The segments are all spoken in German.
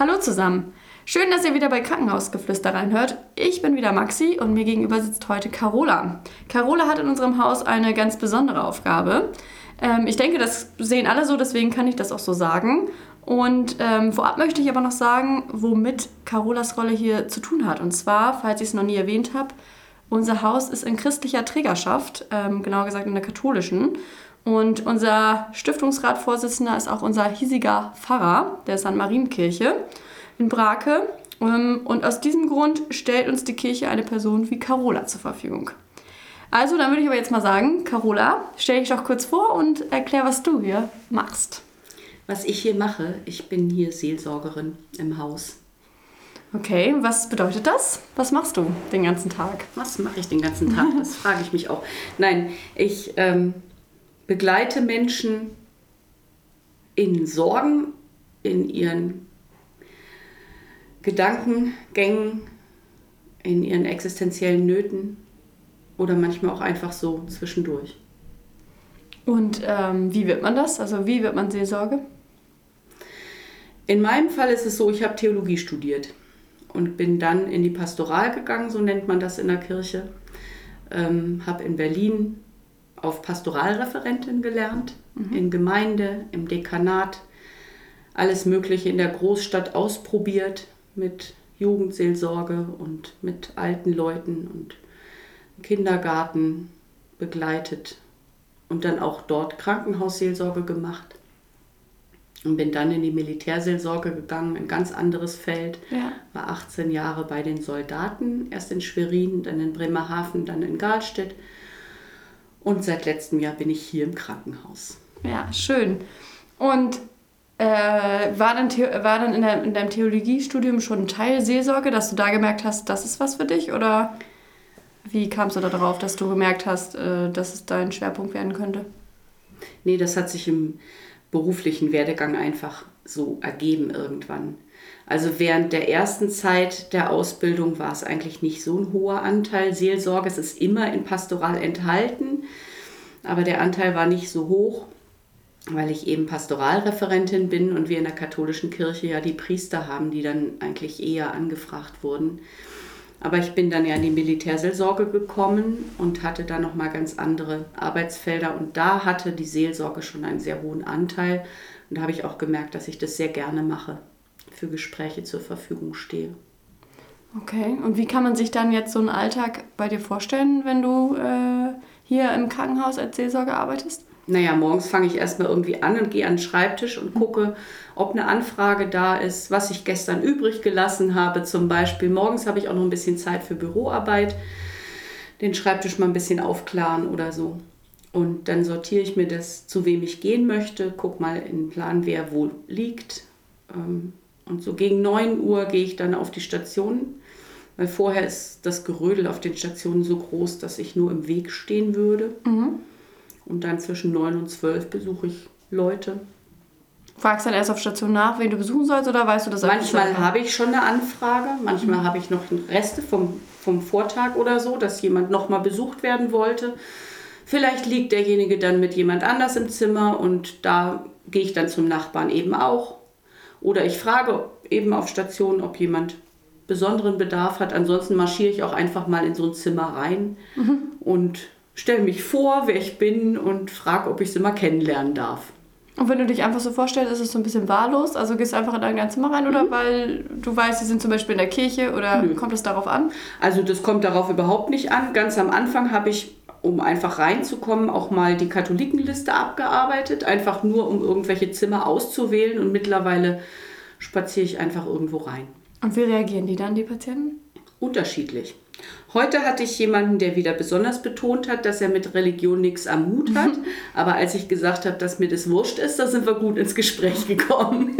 Hallo zusammen. Schön, dass ihr wieder bei Krankenhausgeflüster reinhört. Ich bin wieder Maxi und mir gegenüber sitzt heute Carola. Carola hat in unserem Haus eine ganz besondere Aufgabe. Ähm, ich denke, das sehen alle so, deswegen kann ich das auch so sagen. Und ähm, vorab möchte ich aber noch sagen, womit Carolas Rolle hier zu tun hat. Und zwar, falls ich es noch nie erwähnt habe, unser Haus ist in christlicher Trägerschaft, ähm, genauer gesagt in der katholischen. Und unser Stiftungsratvorsitzender ist auch unser hiesiger Pfarrer der St. Marienkirche in Brake. Ähm, und aus diesem Grund stellt uns die Kirche eine Person wie Carola zur Verfügung. Also, dann würde ich aber jetzt mal sagen, Carola, stell dich doch kurz vor und erklär, was du hier machst. Was ich hier mache, ich bin hier Seelsorgerin im Haus. Okay, was bedeutet das? Was machst du den ganzen Tag? Was mache ich den ganzen Tag? Das frage ich mich auch. Nein, ich ähm, begleite Menschen in Sorgen, in ihren Gedankengängen, in ihren existenziellen Nöten oder manchmal auch einfach so zwischendurch. Und ähm, wie wird man das? Also wie wird man Seelsorge? In meinem Fall ist es so, ich habe Theologie studiert und bin dann in die Pastoral gegangen, so nennt man das in der Kirche. Ähm, habe in Berlin auf Pastoralreferentin gelernt, mhm. in Gemeinde, im Dekanat, alles Mögliche in der Großstadt ausprobiert mit Jugendseelsorge und mit alten Leuten und Kindergarten begleitet und dann auch dort Krankenhausseelsorge gemacht und bin dann in die Militärseelsorge gegangen, ein ganz anderes Feld. Ja. War 18 Jahre bei den Soldaten, erst in Schwerin, dann in Bremerhaven, dann in Galstedt. Und seit letztem Jahr bin ich hier im Krankenhaus. Ja, schön. Und äh, war dann, war dann in, der, in deinem Theologiestudium schon ein Teil Seelsorge, dass du da gemerkt hast, das ist was für dich? Oder wie kamst du da darauf, dass du gemerkt hast, äh, dass es dein Schwerpunkt werden könnte? Nee, das hat sich im beruflichen Werdegang einfach so ergeben irgendwann. Also während der ersten Zeit der Ausbildung war es eigentlich nicht so ein hoher Anteil Seelsorge. Es ist immer in Pastoral enthalten, aber der Anteil war nicht so hoch, weil ich eben Pastoralreferentin bin und wir in der katholischen Kirche ja die Priester haben, die dann eigentlich eher angefragt wurden. Aber ich bin dann ja in die Militärseelsorge gekommen und hatte da nochmal ganz andere Arbeitsfelder. Und da hatte die Seelsorge schon einen sehr hohen Anteil. Und da habe ich auch gemerkt, dass ich das sehr gerne mache, für Gespräche zur Verfügung stehe. Okay, und wie kann man sich dann jetzt so einen Alltag bei dir vorstellen, wenn du äh, hier im Krankenhaus als Seelsorge arbeitest? naja, morgens fange ich erstmal irgendwie an und gehe an den Schreibtisch und gucke, ob eine Anfrage da ist, was ich gestern übrig gelassen habe. Zum Beispiel morgens habe ich auch noch ein bisschen Zeit für Büroarbeit, den Schreibtisch mal ein bisschen aufklaren oder so. Und dann sortiere ich mir das, zu wem ich gehen möchte, gucke mal in den Plan, wer wo liegt. Ähm, und so gegen 9 Uhr gehe ich dann auf die Station, weil vorher ist das Gerödel auf den Stationen so groß, dass ich nur im Weg stehen würde. Mhm. Und dann zwischen 9 und 12 besuche ich Leute. Fragst dann erst auf Station nach, wen du besuchen sollst oder weißt du das Manchmal habe ich schon eine Anfrage, manchmal mhm. habe ich noch Reste vom, vom Vortag oder so, dass jemand nochmal besucht werden wollte. Vielleicht liegt derjenige dann mit jemand anders im Zimmer und da gehe ich dann zum Nachbarn eben auch. Oder ich frage eben auf Station, ob jemand besonderen Bedarf hat. Ansonsten marschiere ich auch einfach mal in so ein Zimmer rein mhm. und stelle mich vor, wer ich bin und frage, ob ich sie mal kennenlernen darf. Und wenn du dich einfach so vorstellst, ist es so ein bisschen wahllos? Also gehst du einfach in dein Zimmer rein oder mhm. weil du weißt, sie sind zum Beispiel in der Kirche oder Nö. kommt es darauf an? Also das kommt darauf überhaupt nicht an. Ganz am Anfang habe ich, um einfach reinzukommen, auch mal die Katholikenliste abgearbeitet, einfach nur um irgendwelche Zimmer auszuwählen und mittlerweile spaziere ich einfach irgendwo rein. Und wie reagieren die dann, die Patienten? Unterschiedlich. Heute hatte ich jemanden, der wieder besonders betont hat, dass er mit Religion nichts am Hut hat. Aber als ich gesagt habe, dass mir das wurscht ist, da sind wir gut ins Gespräch gekommen.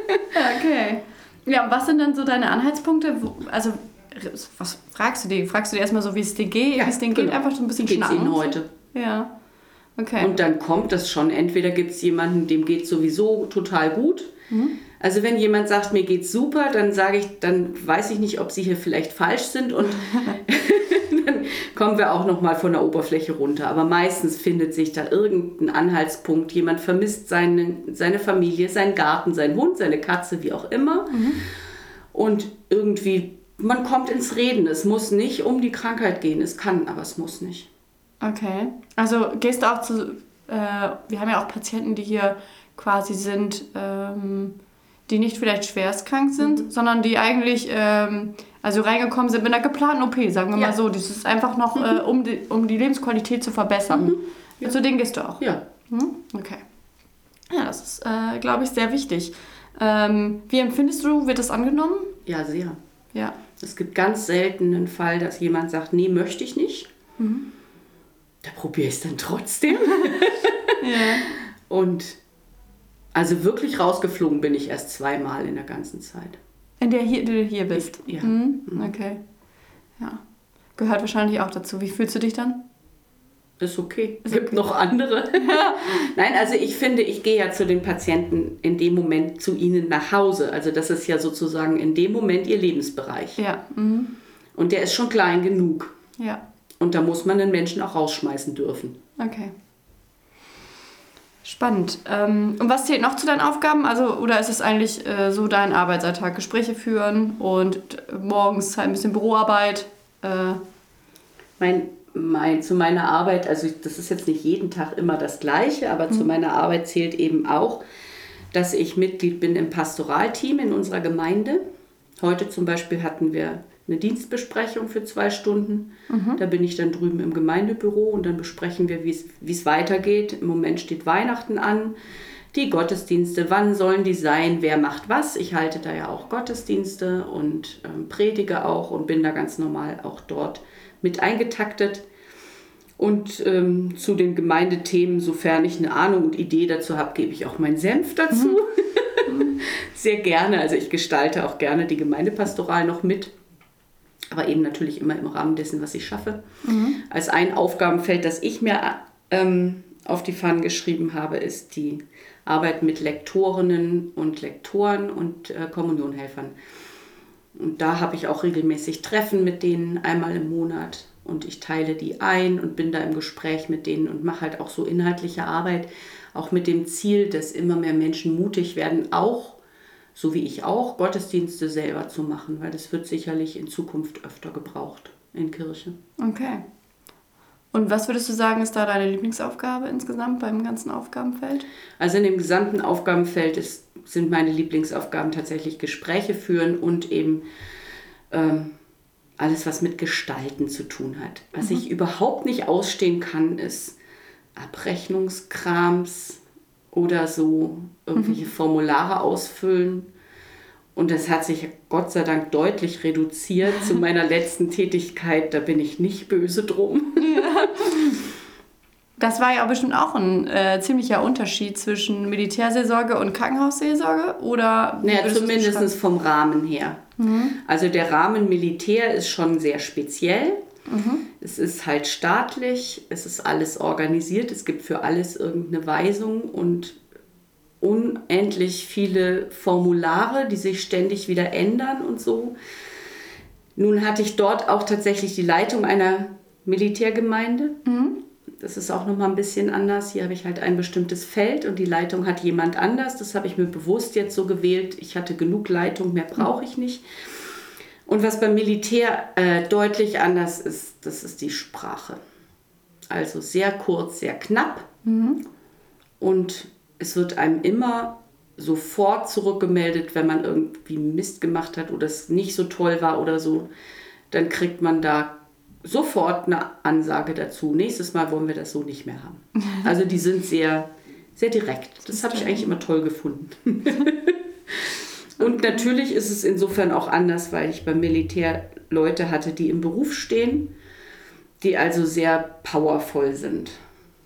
okay. Ja, und was sind dann so deine Anhaltspunkte? Also, was fragst du dir? Fragst du dir erstmal so, wie es dir geht? Ja, wie es denen genau. geht? Einfach so ein bisschen geht's Ihnen heute? Ja. Okay. Und dann kommt das schon. Entweder gibt es jemanden, dem geht sowieso total gut. Mhm. Also wenn jemand sagt, mir geht's super, dann sage ich, dann weiß ich nicht, ob sie hier vielleicht falsch sind und dann kommen wir auch noch mal von der Oberfläche runter. Aber meistens findet sich da irgendein Anhaltspunkt. Jemand vermisst seine, seine Familie, seinen Garten, seinen Hund, seine Katze, wie auch immer. Mhm. Und irgendwie, man kommt ins Reden. Es muss nicht um die Krankheit gehen. Es kann, aber es muss nicht. Okay. Also gehst du auch zu, äh, wir haben ja auch Patienten, die hier quasi sind, ähm, die nicht vielleicht schwerstkrank sind, mhm. sondern die eigentlich ähm, also reingekommen sind mit einer geplanten OP, sagen wir ja. mal so. Das ist einfach noch, mhm. äh, um, die, um die Lebensqualität zu verbessern. Mhm. Ja. Zu denen gehst du auch? Ja. Mhm. Okay. Ja, das ist, äh, glaube ich, sehr wichtig. Ähm, wie empfindest du, wird das angenommen? Ja, sehr. Ja. Es gibt ganz selten einen Fall, dass jemand sagt, nee, möchte ich nicht. Mhm. Da probiere ich es dann trotzdem. ja. Und also wirklich rausgeflogen bin ich erst zweimal in der ganzen Zeit. In der hier, du hier bist? Ich, ja. Mhm. mhm. Okay. Ja. Gehört wahrscheinlich auch dazu. Wie fühlst du dich dann? Ist okay. Es gibt noch andere. Nein, also ich finde, ich gehe ja zu den Patienten in dem Moment zu ihnen nach Hause. Also das ist ja sozusagen in dem Moment ihr Lebensbereich. Ja. Mhm. Und der ist schon klein genug. Ja. Und da muss man den Menschen auch rausschmeißen dürfen. Okay. Spannend. Ähm, und was zählt noch zu deinen Aufgaben? Also, oder ist es eigentlich äh, so dein Arbeitsalltag? Gespräche führen und morgens halt ein bisschen Büroarbeit? Äh. Mein, mein, zu meiner Arbeit, also das ist jetzt nicht jeden Tag immer das Gleiche, aber mhm. zu meiner Arbeit zählt eben auch, dass ich Mitglied bin im Pastoralteam in unserer Gemeinde. Heute zum Beispiel hatten wir eine Dienstbesprechung für zwei Stunden. Mhm. Da bin ich dann drüben im Gemeindebüro und dann besprechen wir, wie es weitergeht. Im Moment steht Weihnachten an. Die Gottesdienste, wann sollen die sein, wer macht was. Ich halte da ja auch Gottesdienste und ähm, predige auch und bin da ganz normal auch dort mit eingetaktet. Und ähm, zu den Gemeindethemen, sofern ich eine Ahnung und Idee dazu habe, gebe ich auch meinen Senf dazu. Mhm. Sehr gerne. Also ich gestalte auch gerne die Gemeindepastoral noch mit aber eben natürlich immer im Rahmen dessen, was ich schaffe. Mhm. Als ein Aufgabenfeld, das ich mir ähm, auf die Fahnen geschrieben habe, ist die Arbeit mit Lektorinnen und Lektoren und äh, Kommunionhelfern. Und da habe ich auch regelmäßig Treffen mit denen einmal im Monat und ich teile die ein und bin da im Gespräch mit denen und mache halt auch so inhaltliche Arbeit, auch mit dem Ziel, dass immer mehr Menschen mutig werden, auch so wie ich auch, Gottesdienste selber zu machen, weil das wird sicherlich in Zukunft öfter gebraucht in Kirche. Okay. Und was würdest du sagen, ist da deine Lieblingsaufgabe insgesamt beim ganzen Aufgabenfeld? Also in dem gesamten Aufgabenfeld ist, sind meine Lieblingsaufgaben tatsächlich Gespräche führen und eben ähm, alles, was mit Gestalten zu tun hat. Was mhm. ich überhaupt nicht ausstehen kann, ist Abrechnungskrams, oder so irgendwelche mhm. Formulare ausfüllen. Und das hat sich Gott sei Dank deutlich reduziert zu meiner letzten Tätigkeit. Da bin ich nicht böse drum. Ja. Das war ja bestimmt auch ein äh, ziemlicher Unterschied zwischen Militärseelsorge und Krankenhausseelsorge, oder? Naja, zumindest vom Rahmen her. Mhm. Also der Rahmen Militär ist schon sehr speziell. Mhm. Es ist halt staatlich, es ist alles organisiert, es gibt für alles irgendeine Weisung und unendlich viele Formulare, die sich ständig wieder ändern und so. Nun hatte ich dort auch tatsächlich die Leitung einer Militärgemeinde. Mhm. Das ist auch noch mal ein bisschen anders. Hier habe ich halt ein bestimmtes Feld und die Leitung hat jemand anders. Das habe ich mir bewusst jetzt so gewählt. Ich hatte genug Leitung, mehr brauche ich nicht. Und was beim Militär äh, deutlich anders ist, das ist die Sprache. Also sehr kurz, sehr knapp. Mhm. Und es wird einem immer sofort zurückgemeldet, wenn man irgendwie Mist gemacht hat oder es nicht so toll war oder so. Dann kriegt man da sofort eine Ansage dazu. Nächstes Mal wollen wir das so nicht mehr haben. Also die sind sehr, sehr direkt. Das habe ich eigentlich immer toll gefunden. Und natürlich ist es insofern auch anders, weil ich beim Militär Leute hatte, die im Beruf stehen, die also sehr powervoll sind.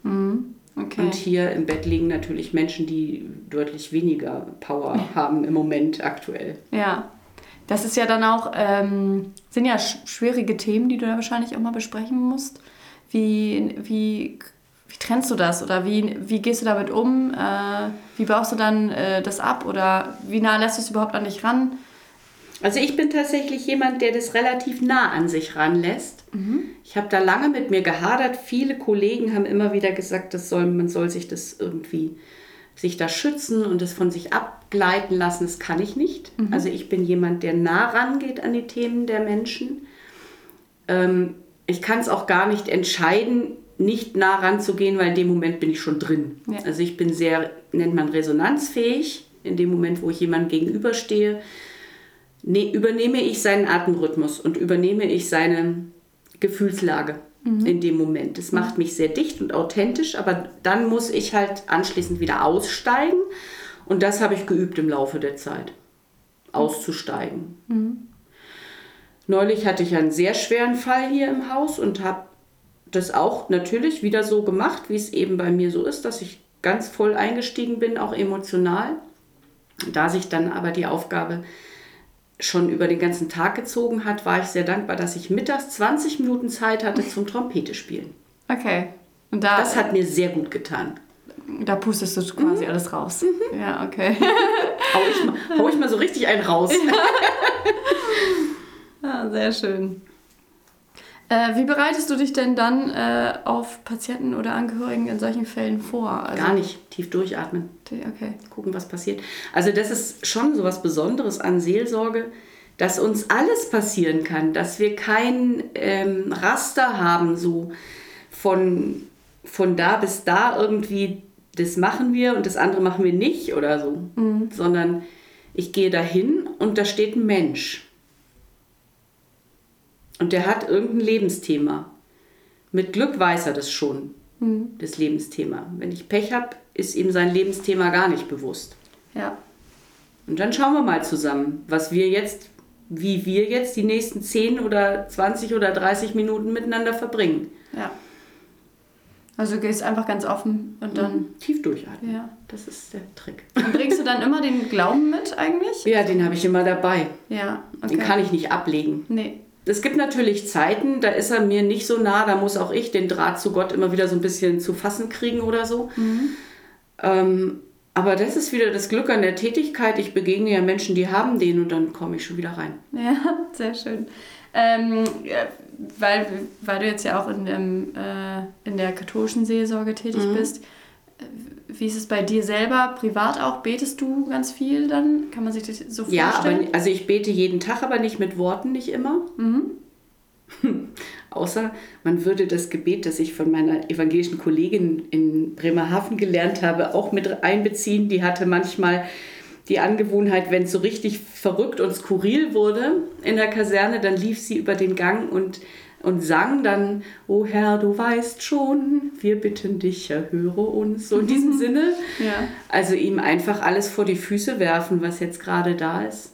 Mhm. Okay. Und hier im Bett liegen natürlich Menschen, die deutlich weniger Power haben im Moment aktuell. Ja, das ist ja dann auch, ähm, sind ja schwierige Themen, die du da wahrscheinlich auch mal besprechen musst. Wie, wie wie trennst du das oder wie, wie gehst du damit um? Äh, wie baust du dann äh, das ab oder wie nah lässt du es überhaupt an dich ran? Also ich bin tatsächlich jemand, der das relativ nah an sich ranlässt. Ich habe da lange mit mir gehadert. Viele Kollegen haben immer wieder gesagt, das soll, man soll sich das irgendwie sich da schützen und es von sich abgleiten lassen. Das kann ich nicht. Also ich bin jemand, der nah rangeht an die Themen der Menschen. Ähm, ich kann es auch gar nicht entscheiden, nicht nah ranzugehen, weil in dem Moment bin ich schon drin. Ja. Also ich bin sehr, nennt man resonanzfähig. In dem Moment, wo ich jemandem gegenüberstehe, ne, übernehme ich seinen Atemrhythmus und übernehme ich seine Gefühlslage in dem Moment. Das macht mich sehr dicht und authentisch, aber dann muss ich halt anschließend wieder aussteigen und das habe ich geübt im Laufe der Zeit. Auszusteigen. Neulich hatte ich einen sehr schweren Fall hier im Haus und habe das auch natürlich wieder so gemacht, wie es eben bei mir so ist, dass ich ganz voll eingestiegen bin, auch emotional. Da sich dann aber die Aufgabe schon über den ganzen Tag gezogen hat, war ich sehr dankbar, dass ich mittags 20 Minuten Zeit hatte zum Trompete spielen. Okay. Und da, Das hat mir sehr gut getan. da pustest du quasi alles raus. Ja, okay. Hau ich mal, hau ich mal so richtig einen raus. Ja, sehr schön. Äh, wie bereitest du dich denn dann äh, auf Patienten oder Angehörigen in solchen Fällen vor? Also, Gar nicht. Tief durchatmen. Okay. gucken, was passiert. Also das ist schon so was Besonderes an Seelsorge, dass uns alles passieren kann, dass wir kein ähm, Raster haben, so von, von da bis da irgendwie, das machen wir und das andere machen wir nicht oder so, sondern ich gehe dahin und da steht ein Mensch. Und der hat irgendein Lebensthema. Mit Glück weiß er das schon, das Lebensthema. Wenn ich Pech habe, ist ihm sein Lebensthema gar nicht bewusst. Ja. Und dann schauen wir mal zusammen, was wir jetzt, wie wir jetzt die nächsten 10 oder 20 oder 30 Minuten miteinander verbringen. Ja. Also du gehst einfach ganz offen und dann. Tief durchatmen. Ja. Das ist der Trick. Und bringst du dann immer den Glauben mit eigentlich? Ja, den habe ich immer dabei. Ja, okay. Den kann ich nicht ablegen. Nee. Es gibt natürlich Zeiten, da ist er mir nicht so nah, da muss auch ich den Draht zu Gott immer wieder so ein bisschen zu fassen kriegen oder so. Ähm, aber das ist wieder das Glück an der Tätigkeit. Ich begegne ja Menschen, die haben den und dann komme ich schon wieder rein. Ja, sehr schön. Ähm, weil, weil du jetzt ja auch in, dem, äh, in der katholischen Seelsorge tätig bist, äh, wie ist es bei dir selber, privat auch? Betest du ganz viel dann? Kann man sich das so Ja, vorstellen? aber also ich bete jeden Tag, aber nicht mit Worten, nicht immer. Außer man würde das Gebet, das ich von meiner evangelischen Kollegin in Bremerhaven gelernt habe, auch mit einbeziehen. Die hatte manchmal die Angewohnheit, wenn es so richtig verrückt und skurril wurde in der Kaserne, dann lief sie über den Gang und, und sang dann, O Herr, du weißt schon, wir bitten dich, erhöre uns. So in diesem Sinne. Ja. Also ihm einfach alles vor die Füße werfen, was jetzt gerade da ist.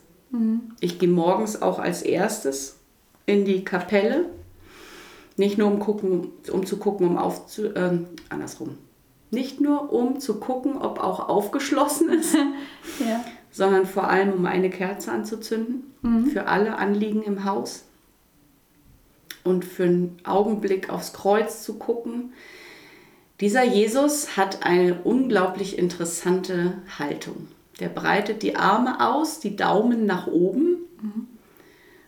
Ich gehe morgens auch als erstes in die Kapelle. Nicht nur um, gucken, um zu gucken, um aufzu... Ähm, andersrum. Nicht nur um zu gucken, ob auch aufgeschlossen ist, ja. sondern vor allem um eine Kerze anzuzünden für alle Anliegen im Haus und für einen Augenblick aufs Kreuz zu gucken. Dieser Jesus hat eine unglaublich interessante Haltung. Der breitet die Arme aus, die Daumen nach oben.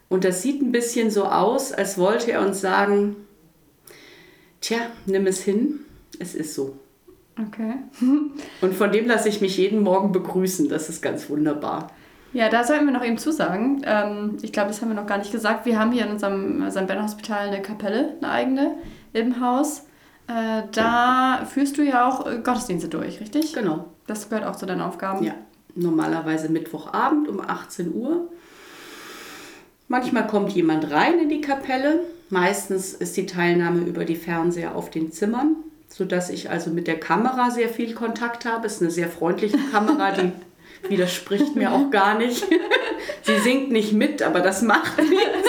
Und das sieht ein bisschen so aus, als wollte er uns sagen, tja, nimm es hin, es ist so. Okay. Und von dem lasse ich mich jeden Morgen begrüßen. Das ist ganz wunderbar. Ja, da sollten wir noch eben zusagen. Ähm, ich glaube, das haben wir noch gar nicht gesagt. Wir haben hier in unserem St. Ben Hospital eine Kapelle, eine eigene, im Haus. Äh, da führst du ja auch äh, Gottesdienste durch, richtig? Genau. Das gehört auch zu deinen Aufgaben. Ja, normalerweise Mittwochabend um 18 Uhr. Manchmal kommt jemand rein in die Kapelle. Meistens ist die Teilnahme über die Fernseher auf den Zimmern, sodass ich also mit der Kamera sehr viel Kontakt habe. Es ist eine sehr freundliche Kamera, die widerspricht mir auch gar nicht. Sie singt nicht mit, aber das macht nichts.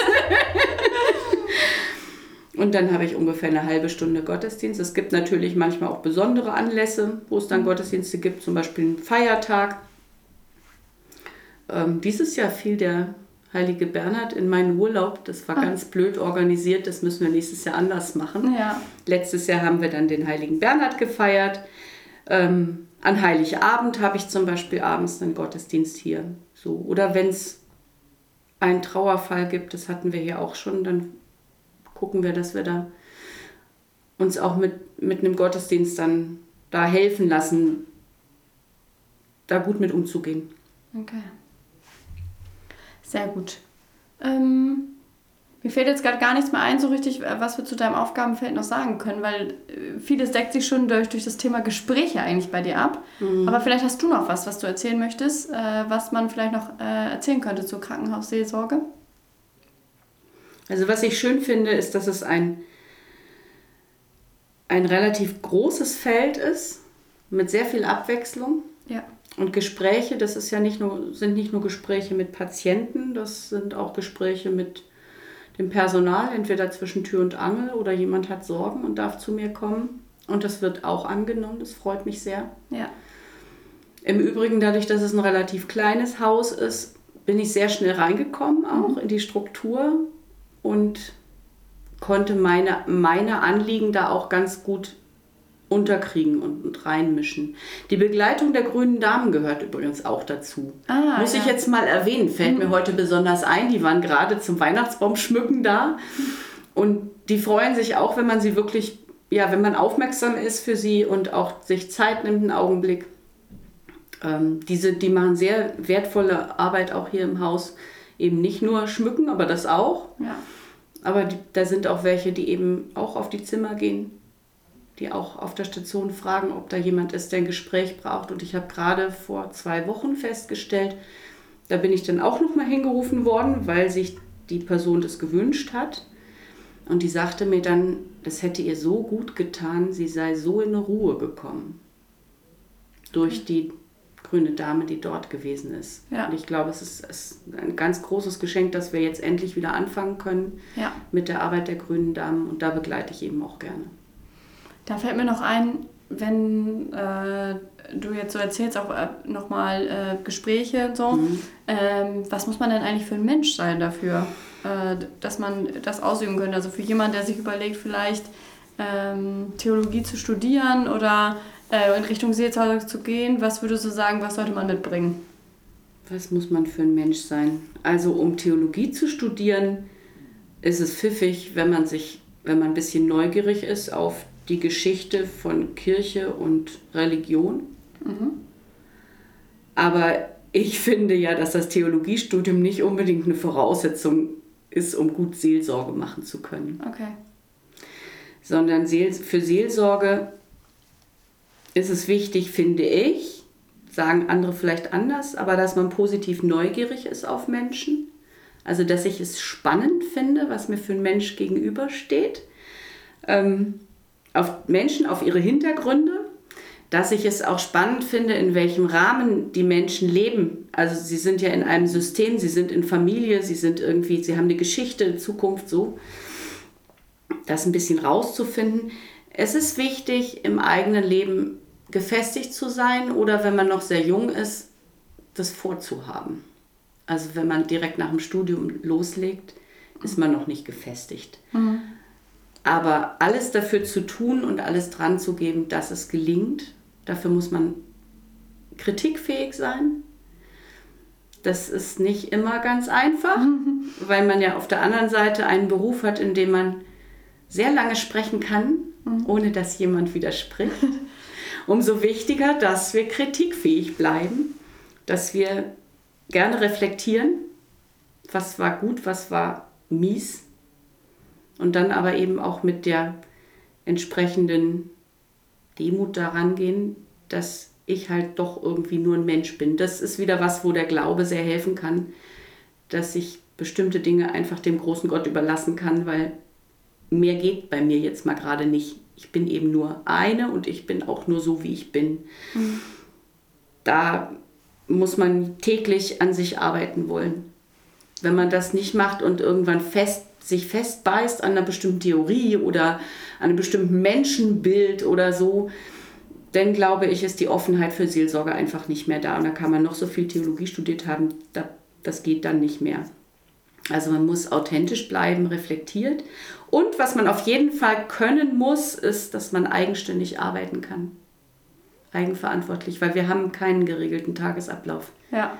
Und dann habe ich ungefähr eine halbe Stunde Gottesdienst. Es gibt natürlich manchmal auch besondere Anlässe, wo es dann Gottesdienste gibt, zum Beispiel einen Feiertag. Ähm, dieses Jahr fiel der heilige Bernhard in meinen Urlaub. Das war ganz blöd organisiert. Das müssen wir nächstes Jahr anders machen. Ja. Letztes Jahr haben wir dann den heiligen Bernhard gefeiert. Ähm, an Heiligabend habe ich zum Beispiel abends einen Gottesdienst hier. So. Oder wenn es einen Trauerfall gibt, das hatten wir hier auch schon, dann gucken wir, dass wir da uns auch mit, mit einem Gottesdienst dann da helfen lassen, da gut mit umzugehen. Okay. Sehr gut. Ähm, mir fällt jetzt gerade gar nichts mehr ein, so richtig, was wir zu deinem Aufgabenfeld noch sagen können, weil äh, vieles deckt sich schon durch, durch das Thema Gespräche eigentlich bei dir ab. Mhm. Aber vielleicht hast du noch was, was du erzählen möchtest, äh, was man vielleicht noch äh, erzählen könnte zur Krankenhausseelsorge. Also was ich schön finde, ist, dass es ein, ein relativ großes Feld ist, mit sehr viel Abwechslung. Ja. Und Gespräche, das ist ja nicht nur, sind nicht nur Gespräche mit Patienten, das sind auch Gespräche mit dem Personal, entweder zwischen Tür und Angel oder jemand hat Sorgen und darf zu mir kommen. Und das wird auch angenommen, das freut mich sehr. Ja. Im Übrigen, dadurch, dass es ein relativ kleines Haus ist, bin ich sehr schnell reingekommen, auch mhm. in die Struktur und konnte meine, meine Anliegen da auch ganz gut unterkriegen und, und reinmischen. Die Begleitung der grünen Damen gehört übrigens auch dazu. Ah, Muss ja. ich jetzt mal erwähnen, fällt mhm. mir heute besonders ein. Die waren gerade zum Weihnachtsbaum schmücken da. Und die freuen sich auch, wenn man sie wirklich, ja, wenn man aufmerksam ist für sie und auch sich Zeit nimmt, einen Augenblick. Ähm, diese, die machen sehr wertvolle Arbeit auch hier im Haus. Eben nicht nur schmücken, aber das auch. Ja. Aber die, da sind auch welche, die eben auch auf die Zimmer gehen die auch auf der Station fragen, ob da jemand ist, der ein Gespräch braucht. Und ich habe gerade vor zwei Wochen festgestellt, da bin ich dann auch nochmal hingerufen worden, weil sich die Person das gewünscht hat. Und die sagte mir dann, das hätte ihr so gut getan, sie sei so in Ruhe gekommen. Durch die grüne Dame, die dort gewesen ist. Ja. Und ich glaube, es ist, ist, ein ganz großes Geschenk, dass wir jetzt endlich wieder anfangen können ja. mit der Arbeit der grünen Damen. Und da begleite ich eben auch gerne. Da fällt mir noch ein, wenn äh, du jetzt so erzählst, auch äh, nochmal äh, Gespräche und so, mhm. ähm, was muss man denn eigentlich für ein Mensch sein dafür, äh, dass man das ausüben könnte? Also für jemanden, der sich überlegt, vielleicht ähm, Theologie zu studieren oder äh, in Richtung Seelsorge zu gehen, was würdest du sagen, was sollte man mitbringen? Was muss man für ein Mensch sein? Also um Theologie zu studieren, ist es pfiffig, wenn man sich, wenn man ein bisschen neugierig ist auf die Geschichte von Kirche und Religion. Mhm. Aber ich finde ja, dass das Theologiestudium nicht unbedingt eine Voraussetzung ist, um gut Seelsorge machen zu können. Okay. Sondern für Seelsorge ist es wichtig, finde ich, sagen andere vielleicht anders, aber dass man positiv neugierig ist auf Menschen. Also, dass ich es spannend finde, was mir für ein Mensch gegenübersteht. Ähm, auf Menschen, auf ihre Hintergründe, dass ich es auch spannend finde, in welchem Rahmen die Menschen leben. Also sie sind ja in einem System, sie sind in Familie, sie sind irgendwie, sie haben eine Geschichte, Zukunft so. Das ein bisschen rauszufinden. Es ist wichtig, im eigenen Leben gefestigt zu sein oder wenn man noch sehr jung ist, das vorzuhaben. Also wenn man direkt nach dem Studium loslegt, ist man noch nicht gefestigt. Mhm. Aber alles dafür zu tun und alles dran zu geben, dass es gelingt, dafür muss man kritikfähig sein. Das ist nicht immer ganz einfach, weil man ja auf der anderen Seite einen Beruf hat, in dem man sehr lange sprechen kann, mhm. ohne dass jemand widerspricht. Umso wichtiger, dass wir kritikfähig bleiben, dass wir gerne reflektieren, was war gut, was war mies und dann aber eben auch mit der entsprechenden Demut daran gehen, dass ich halt doch irgendwie nur ein Mensch bin. Das ist wieder was, wo der Glaube sehr helfen kann, dass ich bestimmte Dinge einfach dem großen Gott überlassen kann, weil mehr geht bei mir jetzt mal gerade nicht. Ich bin eben nur eine und ich bin auch nur so, wie ich bin. Mhm. Da muss man täglich an sich arbeiten wollen. Wenn man das nicht macht und irgendwann fest sich festbeißt an einer bestimmten Theorie oder an einem bestimmten Menschenbild oder so, dann glaube ich, ist die Offenheit für Seelsorge einfach nicht mehr da. Und da kann man noch so viel Theologie studiert haben, da, das geht dann nicht mehr. Also man muss authentisch bleiben, reflektiert. Und was man auf jeden Fall können muss, ist, dass man eigenständig arbeiten kann. Eigenverantwortlich, weil wir haben keinen geregelten Tagesablauf. Ja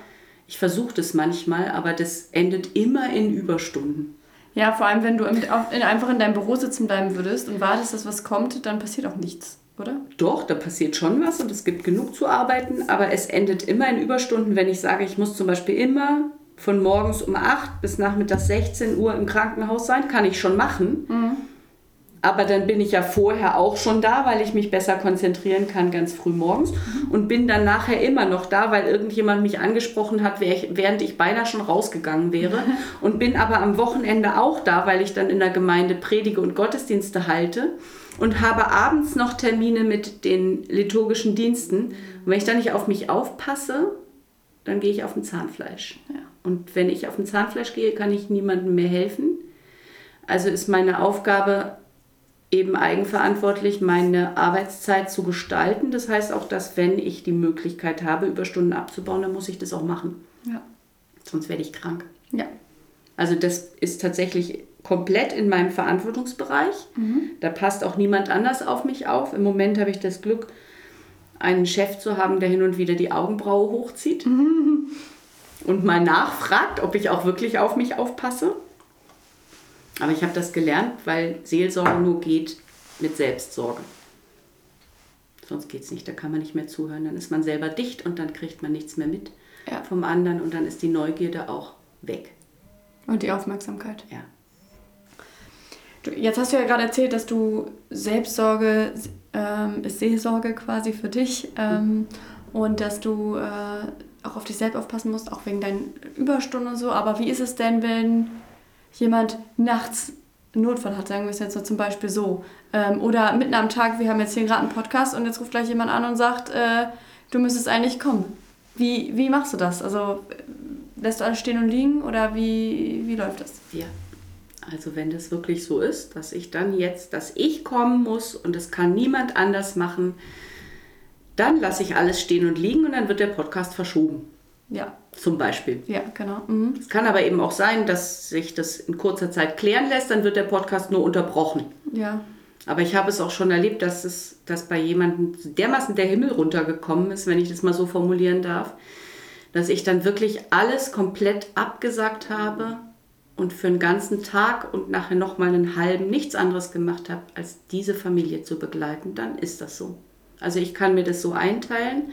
Ich versuche das manchmal, aber das endet immer in Überstunden. Ja, vor allem, wenn du in, einfach in deinem Büro sitzen bleiben würdest und wartest, dass was kommt, dann passiert auch nichts, oder? Doch, da passiert schon was und es gibt genug zu arbeiten, aber es endet immer in Überstunden, wenn ich sage, ich muss zum Beispiel immer von morgens um 8 bis nachmittags 16 Uhr im Krankenhaus sein, kann ich schon machen. Mhm. Aber dann bin ich ja vorher auch schon da, weil ich mich besser konzentrieren kann ganz früh morgens und bin dann nachher immer noch da, weil irgendjemand mich angesprochen hat, während ich beinahe schon rausgegangen wäre und bin aber am Wochenende auch da, weil ich dann in der Gemeinde predige und Gottesdienste halte und habe abends noch Termine mit den liturgischen Diensten. Und wenn ich dann nicht auf mich aufpasse, dann gehe ich auf ein Zahnfleisch. Ja. Und wenn ich auf ein Zahnfleisch gehe, kann ich niemandem mehr helfen. Also ist meine Aufgabe eben eigenverantwortlich, meine Arbeitszeit zu gestalten. Das heißt auch, dass wenn ich die Möglichkeit habe, Überstunden abzubauen, dann muss ich das auch machen. Ja. Sonst werde ich krank. Ja. Also das ist tatsächlich komplett in meinem Verantwortungsbereich. Mhm. Da passt auch niemand anders auf mich auf. Im Moment habe ich das Glück, einen Chef zu haben, der hin und wieder die Augenbraue hochzieht mhm. und mal nachfragt, ob ich auch wirklich auf mich aufpasse. Aber ich habe das gelernt, weil Seelsorge nur geht mit Selbstsorge. Sonst geht es nicht, da kann man nicht mehr zuhören. Dann ist man selber dicht und dann kriegt man nichts mehr mit ja. vom anderen und dann ist die Neugierde auch weg. Und die Aufmerksamkeit. Ja. Du, jetzt hast du ja gerade erzählt, dass du Selbstsorge ähm, ist Seelsorge quasi für dich ähm, und dass du äh, auch auf dich selbst aufpassen musst, auch wegen deinen Überstunden und so. Aber wie ist es denn, wenn jemand nachts einen Notfall hat, sagen wir es jetzt so zum Beispiel so, ähm, oder mitten am Tag, wir haben jetzt hier gerade einen Podcast und jetzt ruft gleich jemand an und sagt, äh, du müsstest eigentlich kommen. Wie, wie machst du das? Also lässt du alles stehen und liegen oder wie, wie läuft das? Ja, also wenn das wirklich so ist, dass ich dann jetzt, dass ich kommen muss und das kann niemand anders machen, dann lasse ich alles stehen und liegen und dann wird der Podcast verschoben. Ja. Zum Beispiel. Ja, genau. Mhm. Es kann aber eben auch sein, dass sich das in kurzer Zeit klären lässt, dann wird der Podcast nur unterbrochen. Ja. Aber ich habe es auch schon erlebt, dass es dass bei jemandem dermaßen der Himmel runtergekommen ist, wenn ich das mal so formulieren darf, dass ich dann wirklich alles komplett abgesagt habe und für einen ganzen Tag und nachher noch mal einen halben nichts anderes gemacht habe, als diese Familie zu begleiten, dann ist das so. Also ich kann mir das so einteilen.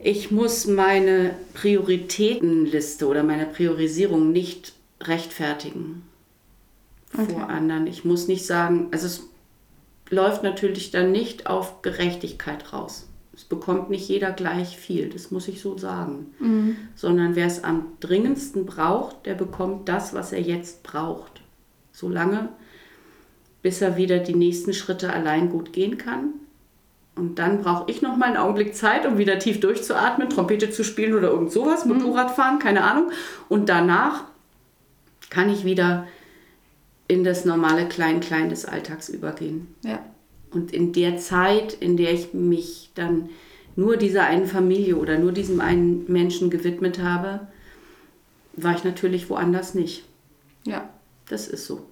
Ich muss meine Prioritätenliste oder meine Priorisierung nicht rechtfertigen okay. vor anderen. Ich muss nicht sagen, also es läuft natürlich dann nicht auf Gerechtigkeit raus. Es bekommt nicht jeder gleich viel, das muss ich so sagen. Mhm. Sondern wer es am dringendsten braucht, der bekommt das, was er jetzt braucht. Solange, bis er wieder die nächsten Schritte allein gut gehen kann. Und dann brauche ich noch mal einen Augenblick Zeit, um wieder tief durchzuatmen, Trompete zu spielen oder irgend sowas, mhm. Motorrad fahren, keine Ahnung. Und danach kann ich wieder in das normale Klein-Klein des Alltags übergehen. Ja. Und in der Zeit, in der ich mich dann nur dieser einen Familie oder nur diesem einen Menschen gewidmet habe, war ich natürlich woanders nicht. Ja. Das ist so.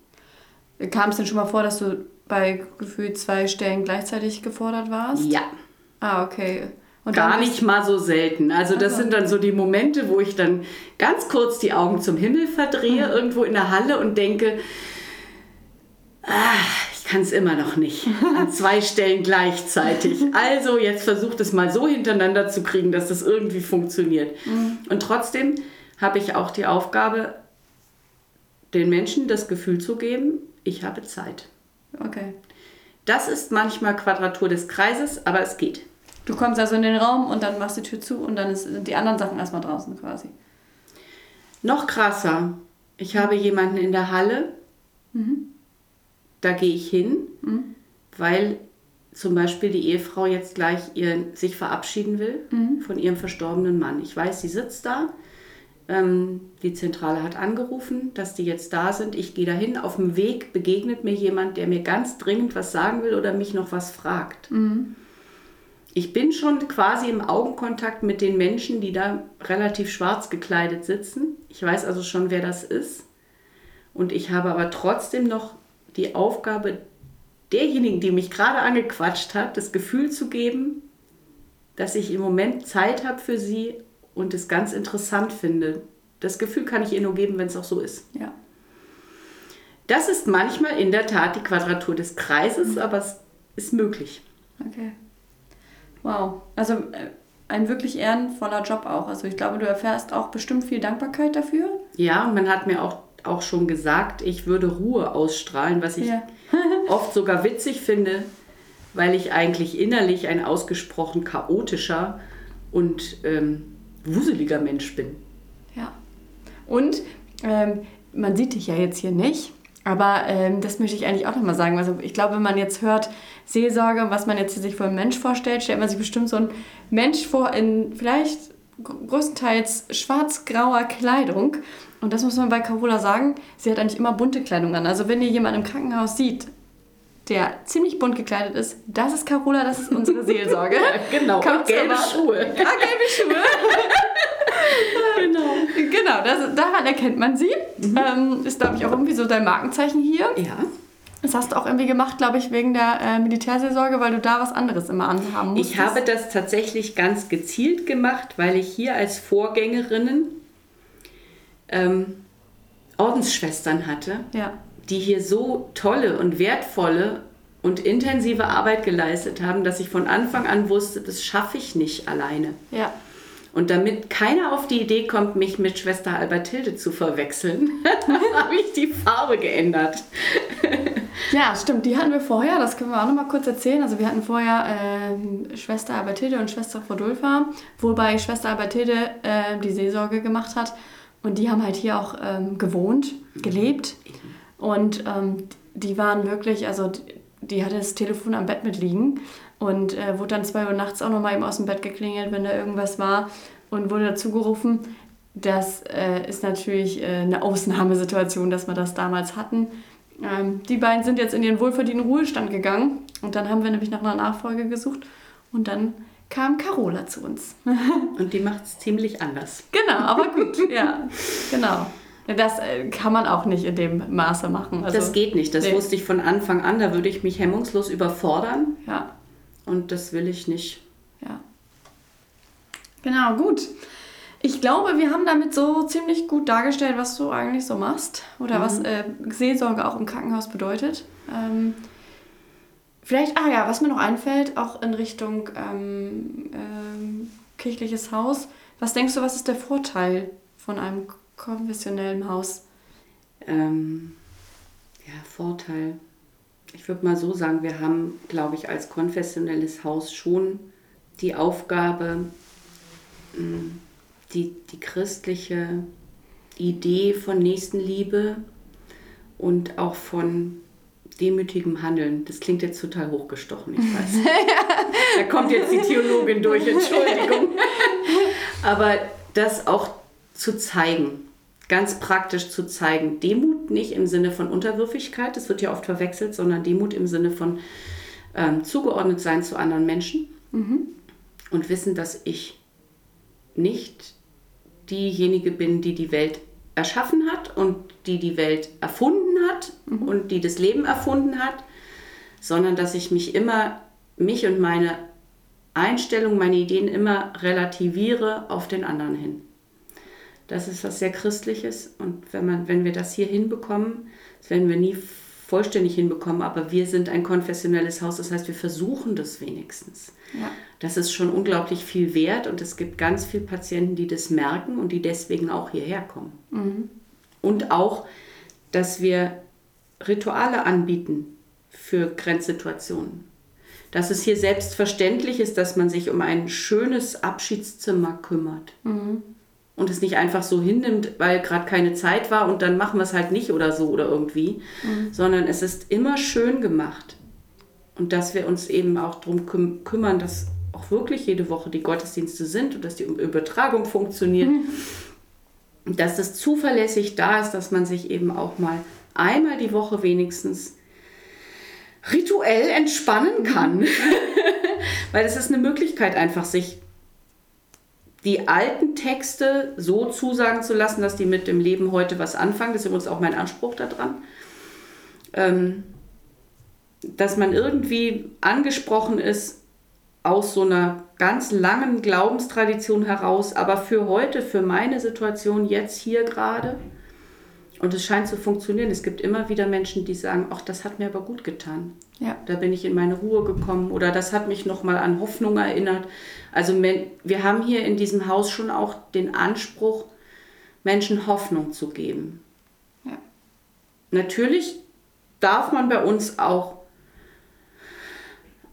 Kam es denn schon mal vor, dass du bei gefühlt zwei Stellen gleichzeitig gefordert warst? Ja. Ah, okay. Und Gar nicht mal so selten. Also das also. sind dann so die Momente, wo ich dann ganz kurz die Augen zum Himmel verdrehe, mhm. irgendwo in der Halle und denke, ah, kann es immer noch nicht. An zwei Stellen gleichzeitig. Also jetzt versucht es mal so hintereinander zu kriegen, dass das irgendwie funktioniert. Mhm. Und trotzdem habe ich auch die Aufgabe, den Menschen das Gefühl zu geben, ich habe Zeit. Okay. Das ist manchmal Quadratur des Kreises, aber es geht. Du kommst also in den Raum und dann machst du die Tür zu und dann sind die anderen Sachen erstmal draußen quasi. Noch krasser. Ich habe jemanden in der Halle, mhm da gehe ich hin, mhm. weil zum Beispiel die Ehefrau jetzt gleich ihr, sich verabschieden will mhm. von ihrem verstorbenen Mann. Ich weiß, sie sitzt da. Ähm, die Zentrale hat angerufen, dass die jetzt da sind. Ich gehe dahin. Auf dem Weg begegnet mir jemand, der mir ganz dringend was sagen will oder mich noch was fragt. Mhm. Ich bin schon quasi im Augenkontakt mit den Menschen, die da relativ schwarz gekleidet sitzen. Ich weiß also schon, wer das ist. Und ich habe aber trotzdem noch die Aufgabe derjenigen, die mich gerade angequatscht hat, das Gefühl zu geben, dass ich im Moment Zeit habe für sie und es ganz interessant finde. Das Gefühl kann ich ihr nur geben, wenn es auch so ist. Ja. Das ist manchmal in der Tat die Quadratur des Kreises, aber es ist möglich. Okay. Wow. Also äh, ein wirklich ehrenvoller Job auch. Also ich glaube, du erfährst auch bestimmt viel Dankbarkeit dafür. Ja, und man hat mir auch, auch schon gesagt, ich würde Ruhe ausstrahlen, was ich Ja. oft sogar witzig finde, weil ich eigentlich innerlich ein ausgesprochen chaotischer und ähm, wuseliger Mensch bin. Ja. Und ähm, man sieht dich ja jetzt hier nicht, aber ähm, das möchte ich eigentlich auch nochmal sagen. Also ich glaube, wenn man jetzt hört Seelsorge, was man jetzt sich für einen Mensch vorstellt, stellt man sich bestimmt so einen Mensch vor in vielleicht gr- größtenteils schwarz-grauer Kleidung. Und das muss man bei Carola sagen, sie hat eigentlich immer bunte Kleidung an. Also wenn ihr jemanden im Krankenhaus sieht, der ziemlich bunt gekleidet ist, das ist Carola, das ist unsere Seelsorge. Genau, Kommt gelbe aber- Schuhe. Ah, gelbe Schuhe. Genau. Genau, das, daran erkennt man sie. Ähm, ist, glaube ich, auch irgendwie so dein Markenzeichen hier. Ja. Das hast du auch irgendwie gemacht, glaube ich, wegen der äh, Militärseelsorge, weil du da was anderes immer anhaben musstest. Ich habe das tatsächlich ganz gezielt gemacht, weil ich hier als Vorgängerinnen ähm, Ordensschwestern hatte, Ja, die hier so tolle und wertvolle und intensive Arbeit geleistet haben, dass ich von Anfang an wusste, das schaffe ich nicht alleine. ja. Und damit keiner auf die Idee kommt, mich mit Schwester Alberthilde zu verwechseln, habe ich die Farbe geändert. Ja, stimmt. Die hatten wir vorher, das können wir auch noch mal kurz erzählen. Also wir hatten vorher ähm, Schwester Alberthilde und Schwester Rodolpha, wobei Schwester Alberthilde äh, die Seelsorge gemacht hat. Und die haben halt hier auch ähm, gewohnt, gelebt. Und ähm, die waren wirklich, also die, hatte das Telefon am Bett mitliegen und äh, wurde dann zwei Uhr nachts auch noch mal eben aus dem Bett geklingelt, wenn da irgendwas war und wurde dazu gerufen. Das äh, ist natürlich äh, eine Ausnahmesituation, dass wir das damals hatten. Ähm, die beiden sind jetzt in ihren wohlverdienten Ruhestand gegangen und dann haben wir nämlich nach einer Nachfolge gesucht und dann kam Carola zu uns. Und die macht es ziemlich anders. genau, aber gut, ja, genau. Das äh, kann man auch nicht in dem Maße machen. Also, das geht nicht. Das nee. wusste ich von Anfang an. Da würde ich mich hemmungslos überfordern. Ja, Und das will ich nicht. ja. Genau, gut. Ich glaube, wir haben damit so ziemlich gut dargestellt, was du eigentlich so machst oder was äh, Seelsorge auch im Krankenhaus bedeutet. Ähm, vielleicht, ah ja, was mir noch einfällt, auch in Richtung ähm, ähm, kirchliches Haus. Was denkst du, was ist der Vorteil von einem konfessionellen Haus? Ähm, ja, Vorteil. Ich würde mal so sagen, wir haben, glaube ich, als konfessionelles Haus schon die Aufgabe, mh, die, die christliche Idee von Nächstenliebe und auch von demütigem Handeln. Das klingt jetzt total hochgestochen, ich weiß. da kommt jetzt die Theologin durch, Entschuldigung. Aber das auch zu zeigen, ganz praktisch zu zeigen. Demut nicht im Sinne von Unterwürfigkeit, das wird ja oft verwechselt, sondern Demut im Sinne von ähm, zugeordnet sein zu anderen Menschen und wissen, dass ich nicht diejenige bin, die die Welt erschaffen hat und die die Welt erfunden hat und die das Leben erfunden hat, sondern dass ich mich immer, mich und meine Einstellung, meine Ideen immer relativiere auf den anderen hin. Das ist was sehr Christliches und wenn, man, wenn wir das hier hinbekommen, das werden wir nie vollständig hinbekommen, aber wir sind ein konfessionelles Haus, das heißt, wir versuchen das wenigstens. Ja. Das ist schon unglaublich viel wert und es gibt ganz viele Patienten, die das merken und die deswegen auch hierher kommen. Und auch, dass wir Rituale anbieten für Grenzsituationen. Dass es hier selbstverständlich ist, dass man sich um ein schönes Abschiedszimmer kümmert. Und es nicht einfach so hinnimmt, weil gerade keine Zeit war und dann machen wir es halt nicht oder so oder irgendwie, sondern es ist immer schön gemacht. Und dass wir uns eben auch darum küm kümmern, dass auch wirklich jede Woche die Gottesdienste sind und dass die Übertragung funktioniert. Und Dass es zuverlässig da ist, dass man sich eben auch mal einmal die Woche wenigstens rituell entspannen kann. Weil es ist eine Möglichkeit, einfach sich die alten Texte so zusagen zu lassen, dass die mit dem Leben heute was anfangen. Das ist übrigens auch mein Anspruch daran. Ähm, dass man irgendwie angesprochen ist aus so einer ganz langen Glaubenstradition heraus, aber für heute, für meine Situation jetzt hier gerade. Und es scheint zu funktionieren. Es gibt immer wieder Menschen, die sagen, ach, das hat mir aber gut getan. Ja. Da bin ich in meine Ruhe gekommen oder das hat mich nochmal an Hoffnung erinnert. Also wir haben hier in diesem Haus schon auch den Anspruch, Menschen Hoffnung zu geben. Ja. Natürlich darf man bei uns auch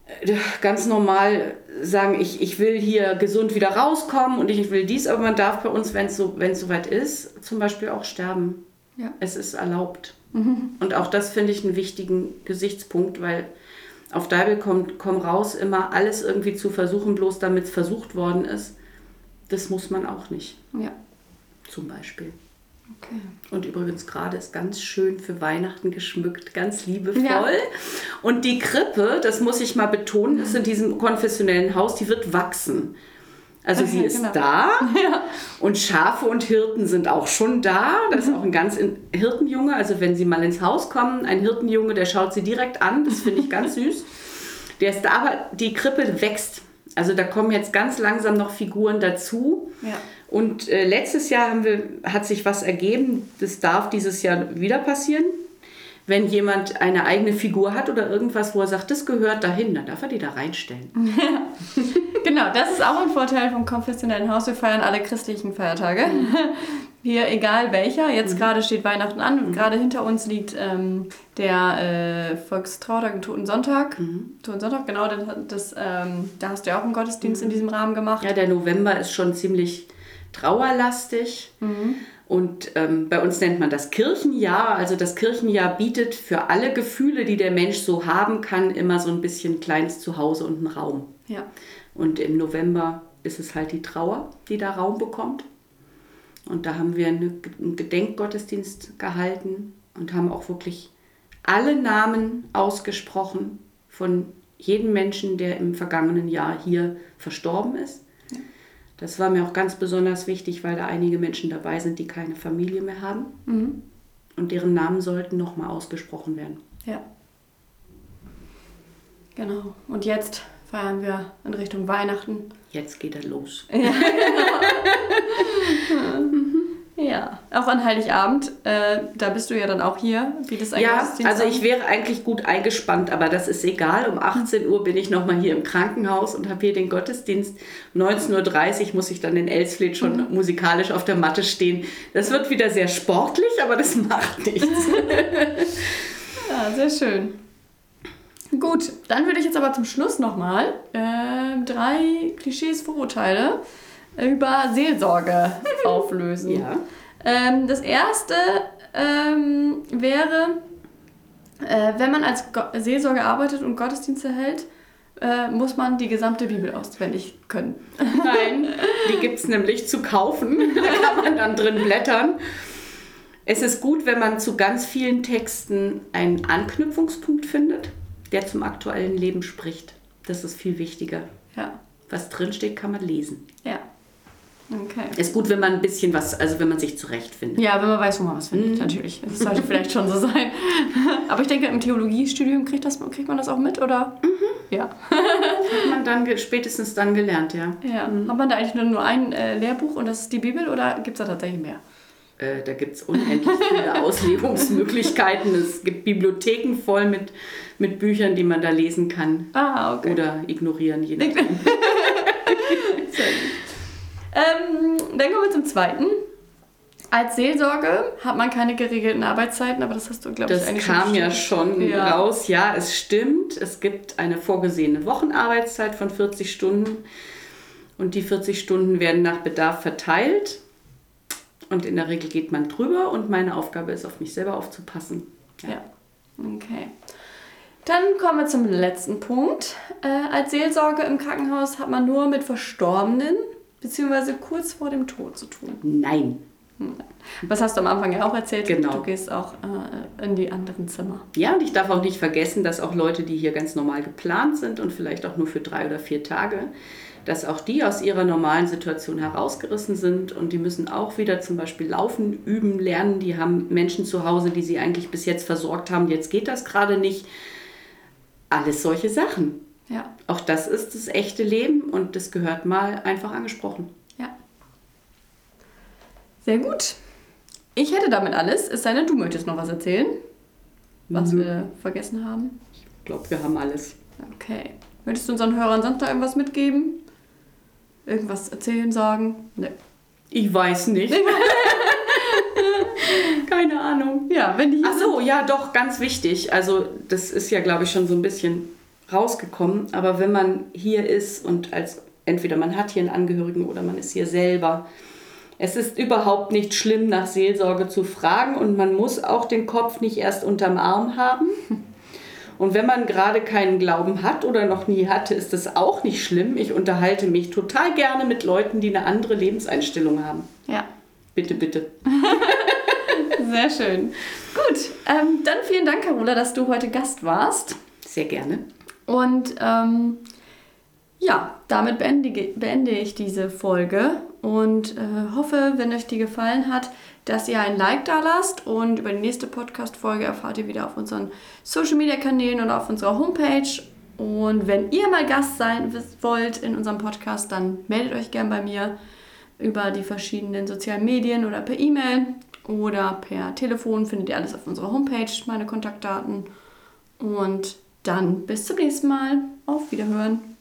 äh, ganz normal sagen, ich, ich will hier gesund wieder rauskommen und ich will dies, aber man darf bei uns, wenn es so, soweit ist, zum Beispiel auch sterben. Ja. Es ist erlaubt. Mhm. Und auch das finde ich einen wichtigen Gesichtspunkt, weil auf Deibel kommt komm raus, immer alles irgendwie zu versuchen, bloß damit es versucht worden ist. Das muss man auch nicht. Ja. Zum Beispiel. Okay. Und übrigens gerade ist ganz schön für Weihnachten geschmückt, ganz liebevoll. Ja. Und die Krippe, das muss ich mal betonen, ist in diesem konfessionellen Haus, die wird wachsen. Also sie ist genau. da Ja. und Schafe und Hirten sind auch schon da. Das ist auch ein ganz Hirtenjunge. Also wenn sie mal ins Haus kommen, ein Hirtenjunge, der schaut sie direkt an. Das finde ich ganz süß. Der ist da, aber die Krippe wächst. Also da kommen jetzt ganz langsam noch Figuren dazu. Ja. Und äh, letztes Jahr haben wir, hat sich was ergeben, das darf dieses Jahr wieder passieren. Wenn jemand eine eigene Figur hat oder irgendwas, wo er sagt, das gehört dahin, dann darf er die da reinstellen. Genau, das ist auch ein Vorteil vom konfessionellen Haus. Wir feiern alle christlichen Feiertage. Hier, egal welcher. Jetzt gerade steht Weihnachten an und gerade hinter uns liegt ähm, der äh, Volkstrautag, Toten Sonntag. Toten Sonntag, genau. Das, das, ähm, da hast du ja auch einen Gottesdienst in diesem Rahmen gemacht. Ja, der November ist schon ziemlich trauerlastig. Und ähm, bei uns nennt man das Kirchenjahr. Also das Kirchenjahr bietet für alle Gefühle, die der Mensch so haben kann, immer so ein bisschen kleines Zuhause und einen Raum. Ja. Und im November ist es halt die Trauer, die da Raum bekommt. Und da haben wir eine, einen Gedenkgottesdienst gehalten und haben auch wirklich alle Namen ausgesprochen von jedem Menschen, der im vergangenen Jahr hier verstorben ist. Das war mir auch ganz besonders wichtig, weil da einige Menschen dabei sind, die keine Familie mehr haben. Mhm. Und deren Namen sollten nochmal ausgesprochen werden. Ja. Genau. Und jetzt feiern wir in Richtung Weihnachten. Jetzt geht er los. Ja, auch an Heiligabend. Äh, da bist du ja dann auch hier. Wie das ein Ja, also ich wäre eigentlich gut eingespannt, aber das ist egal. Um 18 Uhr bin ich nochmal hier im Krankenhaus und habe hier den Gottesdienst. 19.30 Uhr muss ich dann in Elsfleth schon musikalisch auf der Matte stehen. Das wird wieder sehr sportlich, aber das macht nichts. Ja, sehr schön. Gut, dann würde ich jetzt aber zum Schluss nochmal äh, drei Klischees, Vorurteile über Seelsorge auflösen. Ja. Ähm, das erste ähm, wäre, äh, wenn man als Go Seelsorger arbeitet und Gottesdienste hält, äh, muss man die gesamte Bibel auswendig können. Nein, die gibt es nämlich zu kaufen. Da kann man dann drin blättern. Es ist gut, wenn man zu ganz vielen Texten einen Anknüpfungspunkt findet, der zum aktuellen Leben spricht. Das ist viel wichtiger. Ja, Was drinsteht, kann man lesen. ja. Okay. Ist gut, wenn man ein bisschen was, also wenn man sich zurechtfindet. Ja, wenn man weiß, wo man was findet, natürlich. Das sollte vielleicht schon so sein. Aber ich denke, im Theologiestudium kriegt, das, kriegt man das auch mit, oder? Ja. Hat man dann spätestens dann gelernt, ja. ja. Hat man da eigentlich nur, nur ein äh, Lehrbuch und das ist die Bibel oder gibt es da tatsächlich mehr? Äh, da gibt es unendlich viele Auslegungsmöglichkeiten. Es gibt Bibliotheken voll mit, mit Büchern, die man da lesen kann Ah, okay. oder ignorieren, je nachdem. Ähm, dann kommen wir zum zweiten. Als Seelsorge hat man keine geregelten Arbeitszeiten, aber das hast du, glaube ich, Das eigentlich kam ja schon Ja. raus. Ja, es stimmt. Es gibt eine vorgesehene Wochenarbeitszeit von 40 Stunden und die 40 Stunden werden nach Bedarf verteilt. Und in der Regel geht man drüber und meine Aufgabe ist, auf mich selber aufzupassen. Ja. Okay. Dann kommen wir zum letzten Punkt. Äh, als Seelsorge im Krankenhaus hat man nur mit Verstorbenen bzw. kurz vor dem Tod zu tun. Nein. Was hast du am Anfang ja auch erzählt? Genau. Du gehst auch äh, in die anderen Zimmer. Ja, und ich darf auch nicht vergessen, dass auch Leute, die hier ganz normal geplant sind und vielleicht auch nur für drei oder vier Tage, dass auch die aus ihrer normalen Situation herausgerissen sind und die müssen auch wieder zum Beispiel laufen, üben, lernen. Die haben Menschen zu Hause, die sie eigentlich bis jetzt versorgt haben. Jetzt geht das gerade nicht. Alles solche Sachen. Ja. Auch das ist das echte Leben und das gehört mal einfach angesprochen. Ja. Sehr gut. Ich hätte damit alles, es sei denn, du möchtest noch was erzählen, was Nö. wir vergessen haben. Ich glaube, wir haben alles. Okay. Möchtest du unseren Hörern sonst noch irgendwas mitgeben? Irgendwas erzählen, sagen? Ne. Ich weiß nicht. Keine Ahnung. Ja, wenn die Ach so, ja, doch, ganz wichtig. Also, das ist ja, glaube ich, schon so ein bisschen rausgekommen. Aber wenn man hier ist und als entweder man hat hier einen Angehörigen oder man ist hier selber, es ist überhaupt nicht schlimm, nach Seelsorge zu fragen und man muss auch den Kopf nicht erst unterm Arm haben. Und wenn man gerade keinen Glauben hat oder noch nie hatte, ist das auch nicht schlimm. Ich unterhalte mich total gerne mit Leuten, die eine andere Lebenseinstellung haben. Ja, Bitte, bitte. sehr schön. Gut, ähm, dann vielen Dank, Carola, dass du heute Gast warst. Sehr gerne. Und ähm, ja, damit beende, beende ich diese Folge und äh, hoffe, wenn euch die gefallen hat, dass ihr ein Like da lasst und über die nächste Podcast-Folge erfahrt ihr wieder auf unseren Social-Media-Kanälen und auf unserer Homepage. Und wenn ihr mal Gast sein wollt in unserem Podcast, dann meldet euch gern bei mir über die verschiedenen sozialen Medien oder per E-Mail oder per Telefon. Findet ihr alles auf unserer Homepage, meine Kontaktdaten. Und dann bis zum nächsten Mal. Auf Wiederhören.